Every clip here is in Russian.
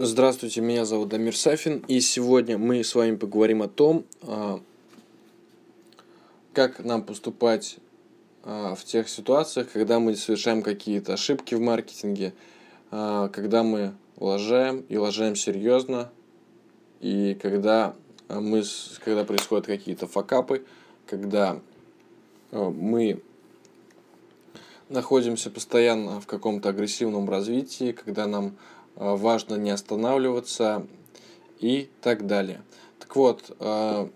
Здравствуйте, меня зовут Дамир Сафин, и сегодня мы с вами поговорим о том, а, как нам поступать а, в тех ситуациях, когда мы совершаем какие-то ошибки в маркетинге, а, когда мы лажаем и лажаем серьезно, и когда мы, когда происходят какие-то факапы, когда мы находимся постоянно в каком-то агрессивном развитии, когда нам важно не останавливаться и так далее. Так вот, э,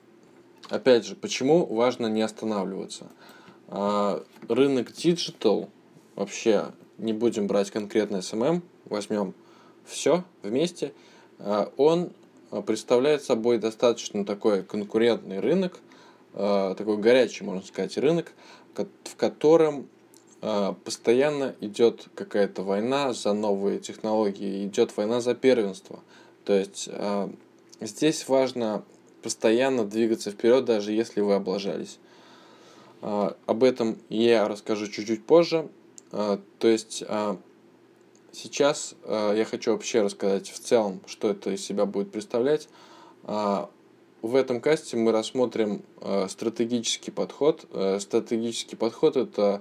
опять же, почему важно не останавливаться? Э, рынок digital, вообще не будем брать конкретно SMM, возьмем все вместе, он представляет собой достаточно такой конкурентный рынок, такой горячий, можно сказать, рынок, в котором постоянно идет какая-то война за новые технологии, идет война за первенство. То есть а, здесь важно постоянно двигаться вперед, даже если вы облажались. А, об этом я расскажу чуть-чуть позже. То есть сейчас я хочу вообще рассказать в целом, что это из себя будет представлять. В этом касте мы рассмотрим стратегический подход. Стратегический подход это Э,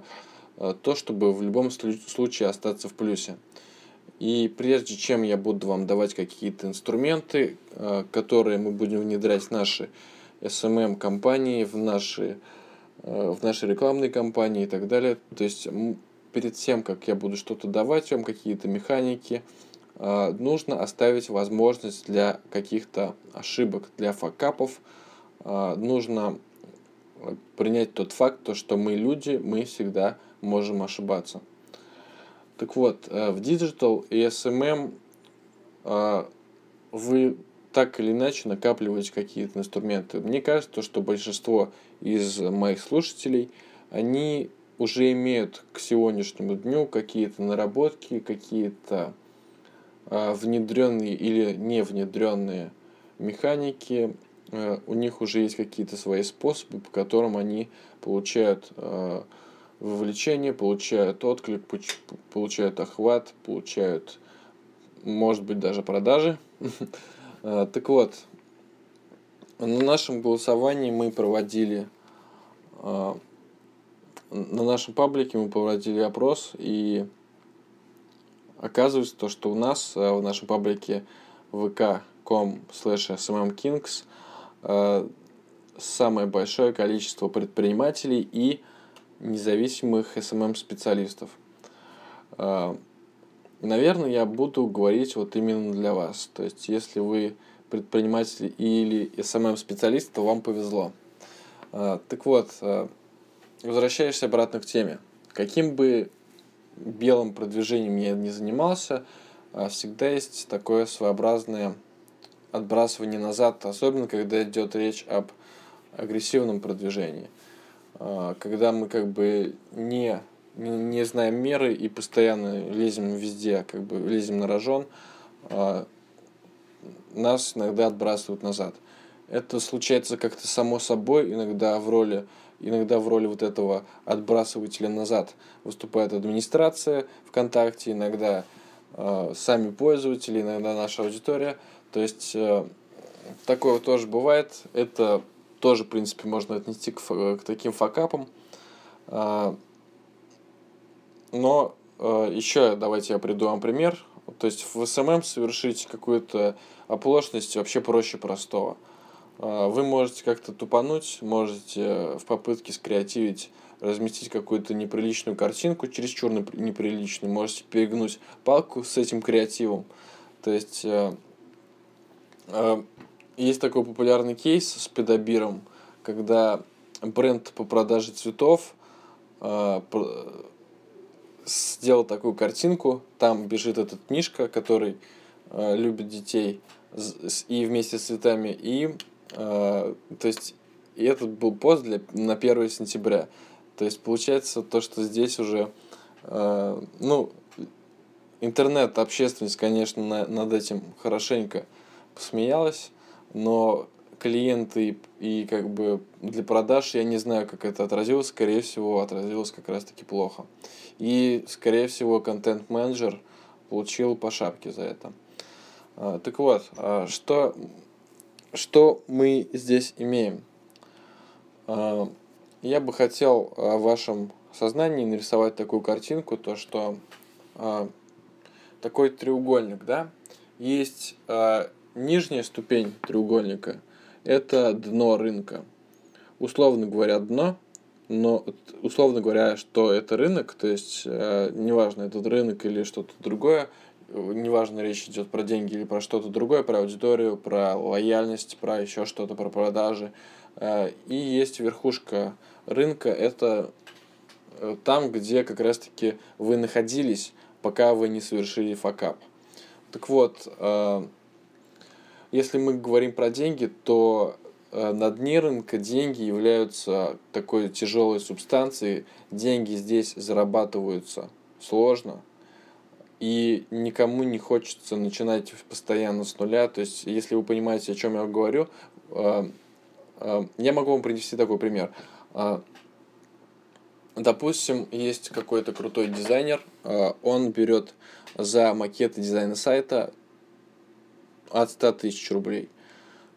то, чтобы в любом случае остаться в плюсе. И прежде чем я буду вам давать какие-то инструменты, э, которые мы будем внедрять в наши SMM-компании, в наши, э, в наши рекламные кампании и так далее, то есть перед тем, как я буду что-то давать вам, какие-то механики, нужно оставить возможность для каких-то ошибок, для факапов, нужно принять тот факт, то, что мы люди, мы всегда можем ошибаться. Так вот, э, в Digital и SMM э, вы так или иначе накапливаете какие-то инструменты. Мне кажется, что большинство из моих слушателей, они уже имеют к сегодняшнему дню какие-то наработки, какие-то э, внедренные или не внедренные механики. У них уже есть какие-то свои способы, по которым они получают вовлечение, получают отклик, получают охват, получают, может быть, даже продажи. А, так вот, на нашем голосовании мы проводили, а, на нашем паблике мы проводили опрос, и оказывается то, что у нас а, в нашем паблике vk.com slash smmkings самое большое количество предпринимателей и независимых SMM-специалистов. А, наверное, я буду говорить вот именно для вас. То есть, если вы предприниматель или SMM-специалист, то вам повезло. А, так вот, а, возвращаешься обратно к теме. Каким бы белым продвижением я не занимался, всегда есть такое своеобразное отбрасывание назад, особенно когда идет речь об агрессивном продвижении. А, когда мы как бы не, не знаем меры и постоянно лезем везде, как бы лезем на рожон, а, нас иногда отбрасывают назад. Это случается как-то само собой, иногда в роли иногда в роли вот этого отбрасывателя назад выступает администрация ВКонтакте, иногда э, сами пользователи, иногда наша аудитория. То есть э, такое тоже бывает. Это тоже, в принципе, можно отнести к, к таким факапам. А, но а, еще давайте я приду вам пример. То есть в SMM совершить какую-то оплошность вообще проще простого. А, вы можете как-то тупануть, можете в попытке скреативить разместить какую-то неприличную картинку, чересчур неприличную, можете перегнуть палку с этим креативом. То есть есть такой популярный кейс с педобиром, когда бренд по продаже цветов э, сделал такую картинку, там бежит этот Мишка, который э, любит детей и вместе с цветами, и э, то есть и этот был пост для, на 1 сентября. То есть получается то, что здесь уже, э, ну, интернет, общественность, конечно, на, над этим хорошенько посмеялась, но клиенты и, как бы для продаж я не знаю, как это отразилось, скорее всего, отразилось как раз-таки плохо. И, скорее всего, контент-менеджер получил по шапке за это. Так вот, что, что мы здесь имеем? Я бы хотел в вашем сознании нарисовать такую картинку, то что такой треугольник, да, есть нижняя ступень треугольника, это дно рынка. Условно говоря, дно, но условно говоря, что это рынок, то есть э, неважно, этот рынок или что-то другое, неважно, речь идет про деньги или про что-то другое, про аудиторию, про лояльность, про еще что-то, про продажи. Э, и есть верхушка рынка, это э, там, где как раз-таки вы находились, пока вы не совершили факап. Так вот, э, если мы говорим про деньги, то Э, на дне рынка деньги являются такой тяжелой субстанцией. Деньги здесь зарабатываются сложно. И никому не хочется начинать постоянно с нуля. То есть, если вы понимаете, о чем я говорю, э, э, я могу вам привести такой пример. Допустим, есть какой-то крутой дизайнер, он берет за макеты дизайна сайта от 100 тысяч рублей.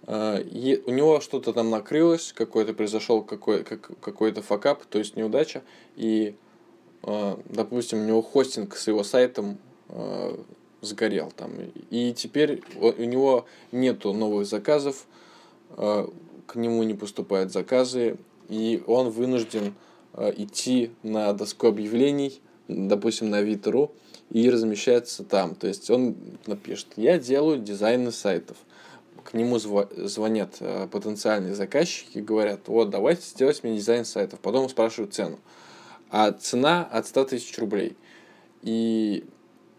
А, у него что-то там накрылось, какой-то произошел какой, как, какой-то факап, то есть неудача, и, а, допустим, у него хостинг с его сайтом а, сгорел там, и теперь у него нету новых заказов, к нему не поступают заказы, и он вынужден идти на доску объявлений, допустим, на Авито.ру, и размещается там. То есть он напишет, я делаю дизайны сайтов – к нему звонят э, потенциальные заказчики и говорят, вот, давайте сделать мне дизайн сайтов. Потом спрашивают цену. А цена от 100 тысяч рублей. И,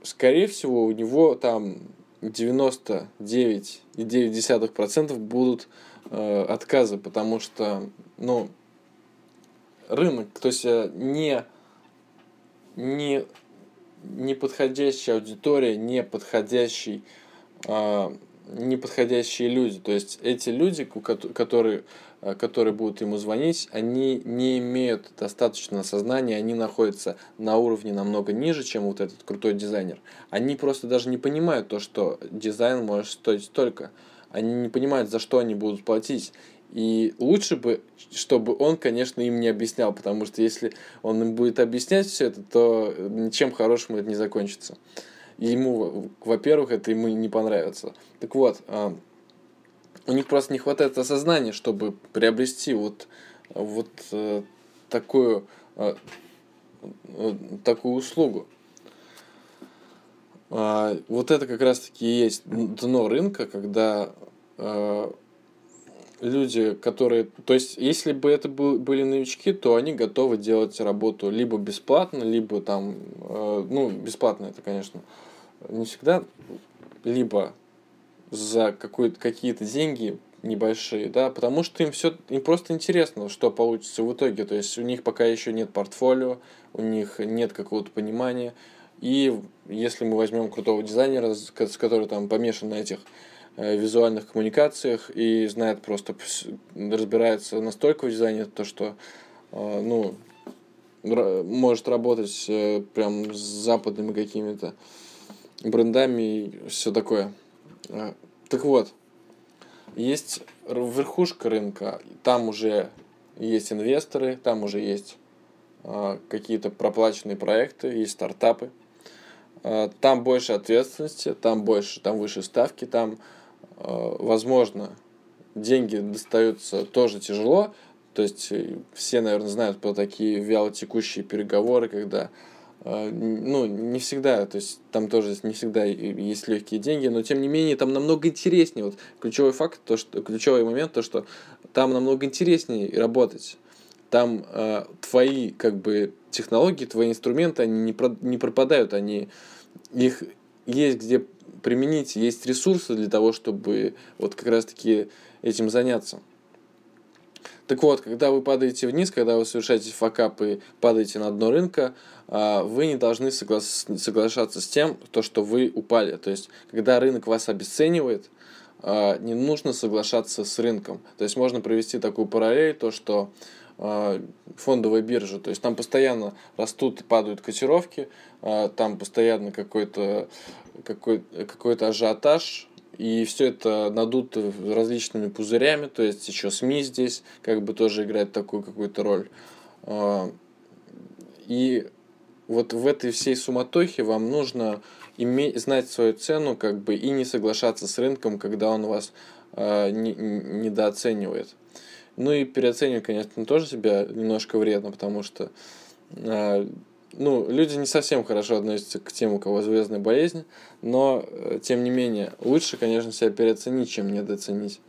скорее всего, у него там 99,9% будут э, отказы, потому что, ну, рынок, то есть э, не, не, не подходящая аудитория, не подходящий э, неподходящие люди. То есть эти люди, которые, э, которые будут ему звонить, они не имеют достаточного сознания, они находятся на уровне намного ниже, чем вот этот крутой дизайнер. Они просто даже не понимают то, что дизайн может стоить столько. Они не понимают, за что они будут платить. И лучше бы, чтобы он, конечно, им не объяснял, потому что если он им будет объяснять все это, то ничем хорошим это не закончится. Ему, во-первых, это ему не понравится. Так вот, а, у них просто не хватает осознания, чтобы приобрести вот, вот э, такую, э, такую услугу. А, вот это как раз-таки и есть дно рынка, когда э, люди, которые... То есть, если бы это были новички, то они готовы делать работу либо бесплатно, либо там... Ну, бесплатно это, конечно, не всегда либо за какие-то деньги небольшие, да, потому что им все им просто интересно, что получится в итоге. То есть у них пока еще нет портфолио, у них нет какого-то понимания. И если мы возьмем крутого дизайнера, с который там помешан на этих э, визуальных коммуникациях и знает просто, разбирается настолько в дизайне, то что, э, ну, может работать э, прям с западными какими-то брендами и все такое. Так вот, есть верхушка рынка, там уже есть инвесторы, там уже есть какие-то проплаченные проекты, есть стартапы. Там больше ответственности, там больше, там выше ставки, там, возможно, деньги достаются тоже тяжело. То есть э, все, наверное, знают про такие вялотекущие переговоры, когда а, ну, не всегда, то есть там тоже не всегда есть легкие деньги, но тем не менее там намного интереснее. Вот ключевой факт, то, что, ключевой момент, то, что там намного интереснее работать. Там э, твои как бы технологии, твои инструменты, они не, про, не пропадают, они их есть где применить, есть ресурсы для того, чтобы вот как раз-таки этим заняться. Так вот, когда вы падаете вниз, когда вы совершаете факап и падаете на дно рынка, а, вы не должны соглас... соглашаться с тем, то, что вы упали. То есть, когда рынок вас обесценивает, а, не нужно соглашаться с рынком. То есть, можно провести такую параллель, то, что а, фондовая биржа, то есть там постоянно растут и падают котировки, там постоянно какой-то какой, какой-то ажиотаж, и все это надуто различными пузырями, то есть еще СМИ здесь как бы тоже играет такую какую-то роль. А, и вот в этой всей суматохе вам нужно иметь, знать свою цену как бы и не соглашаться с рынком, когда он вас э, не, недооценивает. Ну и переоценивать, конечно, тоже себя немножко вредно, потому что э, ну, люди не совсем хорошо относятся к тем, у кого звездная болезнь, но, э, тем не менее, лучше, конечно, себя переоценить, чем недооценить.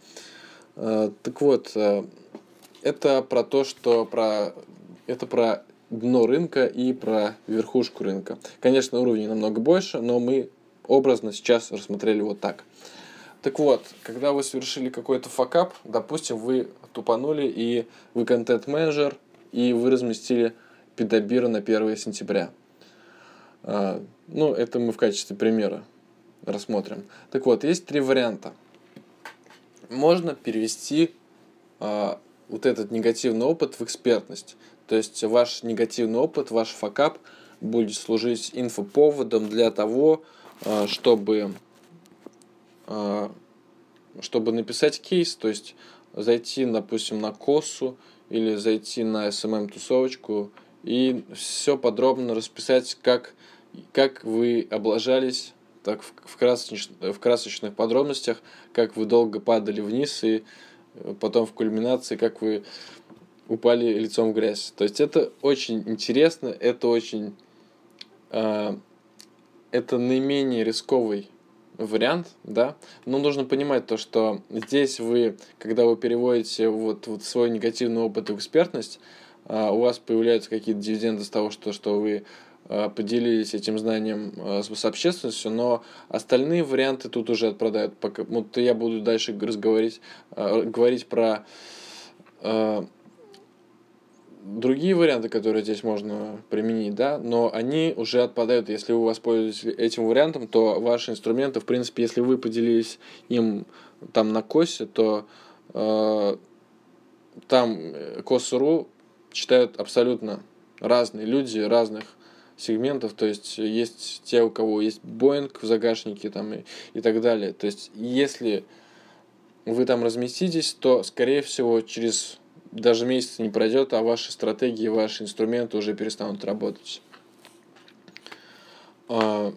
Э, так вот, э, это про то, что про... Это про дно рынка и про верхушку рынка. Конечно, уровней намного больше, но мы образно сейчас рассмотрели вот так. Так вот, когда вы совершили какой-то факап, допустим, вы тупанули, и вы контент-менеджер, и вы разместили педобира на 1 сентября. А, ну, это мы в качестве примера рассмотрим. Так вот, есть три варианта. Можно перевести а, вот этот негативный опыт в экспертность. То есть ваш негативный опыт, ваш факап будет служить инфоповодом для того, а, чтобы, чтобы написать кейс, то есть зайти, допустим, на косу или зайти на SMM-тусовочку и все подробно расписать, как, как вы облажались так в, в, красоч, в красочных подробностях, как вы долго падали вниз и э, потом в кульминации, как вы упали лицом в грязь. То есть это очень интересно, это очень... Э, это наименее рисковый вариант, да, но нужно понимать то, что здесь вы, когда вы переводите вот, вот свой негативный опыт в экспертность, э, у вас появляются какие-то дивиденды с того, что, что вы э, поделились этим знанием э, с, общественностью, но остальные варианты тут уже отпродают. Пока, вот я буду дальше разговаривать, э, говорить про другие варианты, которые здесь можно применить, да, но они уже отпадают. Если вы воспользуетесь этим вариантом, то ваши инструменты, в принципе, если вы поделились им там на косе, то э, там э, косу.ру читают абсолютно разные люди, разных сегментов, то есть есть те, у кого есть Boeing в загашнике там и, и так далее. То есть если вы там разместитесь, то, скорее всего, через даже месяц не пройдет, а ваши стратегии, ваши инструменты уже перестанут работать. А,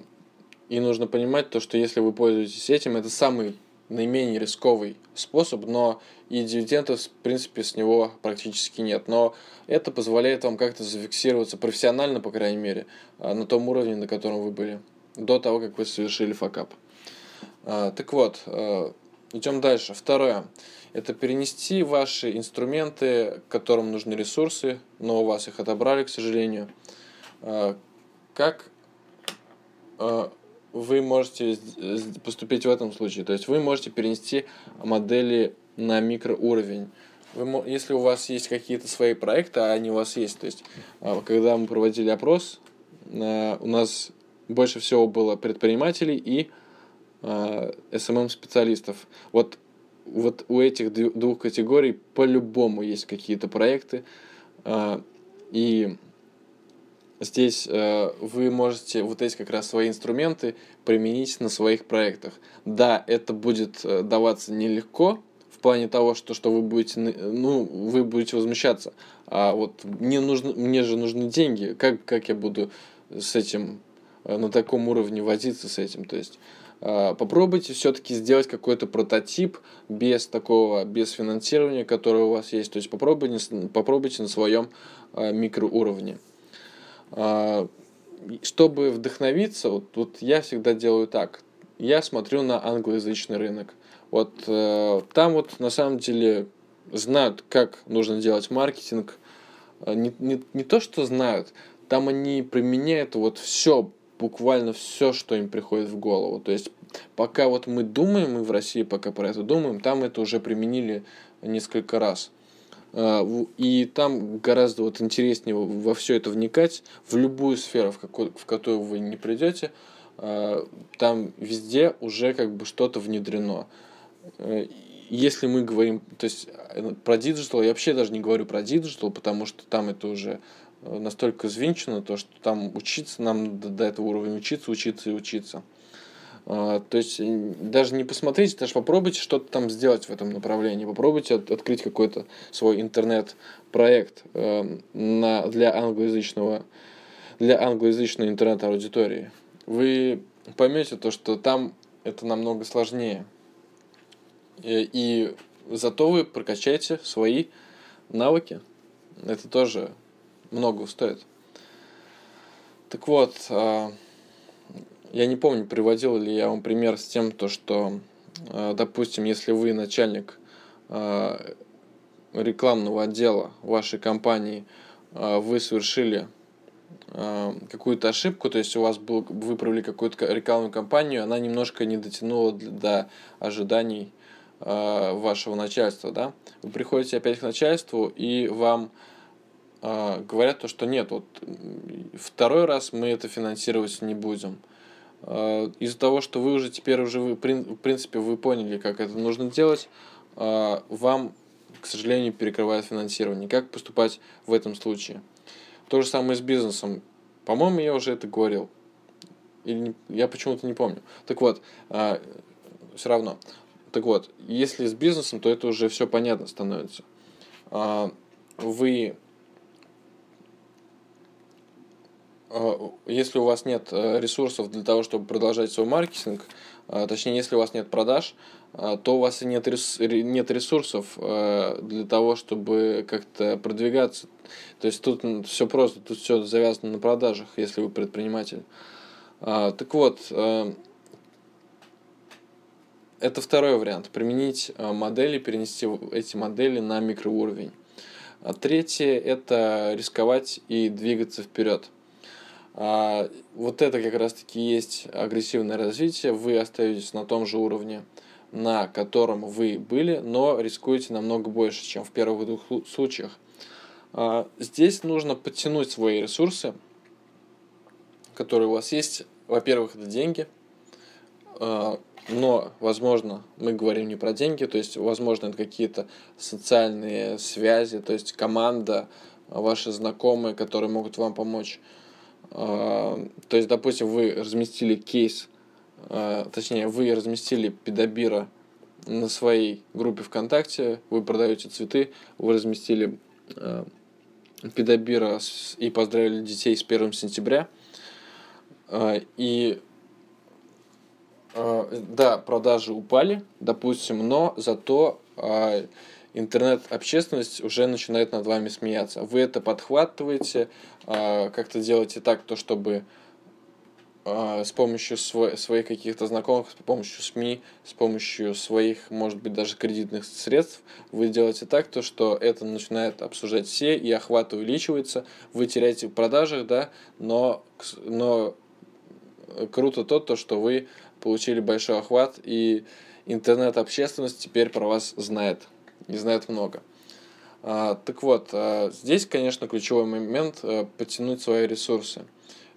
и нужно понимать то, что если вы пользуетесь этим, это самый наименее рисковый способ, но и дивидендов, в принципе, с него практически нет. Но это позволяет вам как-то зафиксироваться профессионально, по крайней мере, а, на том уровне, на котором вы были, до того, как вы совершили факап. А, так вот, идем дальше. Второе это перенести ваши инструменты, которым нужны ресурсы, но у вас их отобрали, к сожалению. А, как а, вы можете поступить в этом случае? То есть вы можете перенести модели на микроуровень. Вы, если у вас есть какие-то свои проекты, а они у вас есть, то есть а, когда мы проводили опрос, у нас больше всего было предпринимателей и SMM-специалистов. Вот вот у этих двух категорий по-любому есть какие-то проекты. А, и здесь а, вы можете вот эти как раз свои инструменты применить на своих проектах. Да, это будет э, даваться нелегко, в плане того, что, что вы будете, ну, вы будете возмущаться. А вот мне, нужно, мне же нужны деньги. Как, как я буду с этим э, на таком уровне возиться с этим? То есть попробуйте все-таки сделать какой-то прототип без такого, без финансирования, которое у вас есть. То есть попробуйте, попробуйте на своем а, микроуровне. А, чтобы вдохновиться, вот, вот я всегда делаю так. Я смотрю на англоязычный рынок. Вот э, там вот на самом деле знают, как нужно делать маркетинг. Не, не, не то, что знают, там они применяют вот все буквально все, что им приходит в голову. То есть пока вот мы думаем, мы в России пока про это думаем, там это уже применили несколько раз. А, и там гораздо вот интереснее во все это вникать, в любую сферу, в, какой, в которую вы не придете, а, там везде уже как бы что-то внедрено. Э, если мы говорим, то есть э, про digital, я вообще даже не говорю про digital, потому что там это уже настолько звенчано, то, что там учиться, нам до, до этого уровня учиться, учиться и учиться. То есть даже не посмотрите, даже попробуйте что-то там сделать в этом направлении. Попробуйте открыть какой-то свой интернет-проект на, для англоязычного для англоязычной интернет-аудитории. Вы поймете то, что там это намного сложнее. И, и зато вы прокачаете свои навыки. Это тоже много стоит. Так вот, а, я не помню, приводил ли я вам пример с тем, то, что, а, допустим, если вы начальник а, рекламного отдела вашей компании, вы совершили какую-то ошибку, то есть у вас был, вы провели какую-то рекламную кампанию, она немножко не дотянула до ожиданий вашего начальства, да, вы приходите опять к начальству, и вам говорят то, что нет, вот второй раз мы это финансировать не будем. Э, из-за того, что вы уже теперь уже, вы, в принципе, вы поняли, как это нужно делать, э, вам, к сожалению, перекрывает финансирование. Как поступать в этом случае? То же самое с бизнесом. По-моему, я уже это говорил. Или не, я почему-то не помню. Так вот, все равно. Так вот, если с бизнесом, то это уже все понятно становится. А, вы, а, если у вас нет э, ресурсов для того, чтобы продолжать свой маркетинг, а, точнее, если у вас нет продаж, то у вас и нет, нет ресурсов э, для того, чтобы как-то продвигаться. То есть тут все просто, тут все завязано на продажах, если вы предприниматель. Так вот, э, это второй вариант. Применить модели, перенести эти модели на микроуровень. А третье – это рисковать и двигаться вперед. А вот это как раз-таки есть агрессивное развитие. Вы остаетесь на том же уровне, на котором вы были, но рискуете намного больше, чем в первых двух случаях. А здесь нужно подтянуть свои ресурсы, которые у вас есть. Во-первых, это деньги – а, но, возможно, мы говорим не про деньги, то есть, возможно, это какие-то социальные связи, то есть команда, ваши знакомые, которые могут вам помочь. А, то есть, допустим, вы разместили кейс, а, точнее, вы разместили педобира на своей группе ВКонтакте, вы продаете цветы, вы разместили педобира и поздравили детей с 1 сентября. И да, продажи упали, допустим, но зато а, интернет-общественность уже начинает над вами смеяться. Вы это подхватываете, а, как-то делаете так, то чтобы а, с помощью своих каких-то знакомых, с помощью СМИ, с помощью своих, может быть, даже кредитных средств, вы делаете так, то, что это начинает обсуждать все, и охват увеличивается, вы теряете в продажах, да, но, но круто то, то, что вы получили большой охват, и интернет-общественность теперь про вас знает, и знает много. А, так вот, а, здесь, конечно, ключевой момент а, подтянуть свои ресурсы.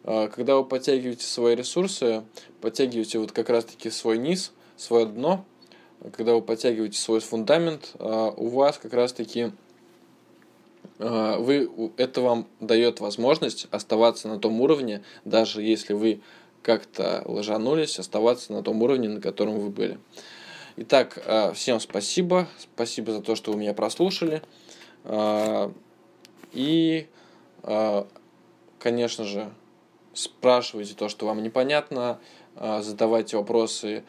А, когда вы подтягиваете свои ресурсы, подтягиваете вот как раз-таки свой низ, свое дно, когда вы подтягиваете свой фундамент, у вас как раз-таки вы, это вам дает возможность оставаться на том уровне, даже если вы как-то ложанулись, оставаться на том уровне, на котором вы были. Итак, э, всем спасибо. Спасибо за то, что вы меня прослушали. Э, и, э, конечно же, спрашивайте то, что вам непонятно, задавайте вопросы,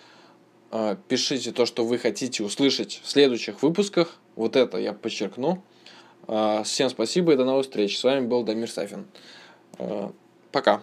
пишите то, что вы хотите услышать в следующих выпусках. Вот это я подчеркну. Всем спасибо и до новых встреч. С вами был Дамир Сафин. Пока.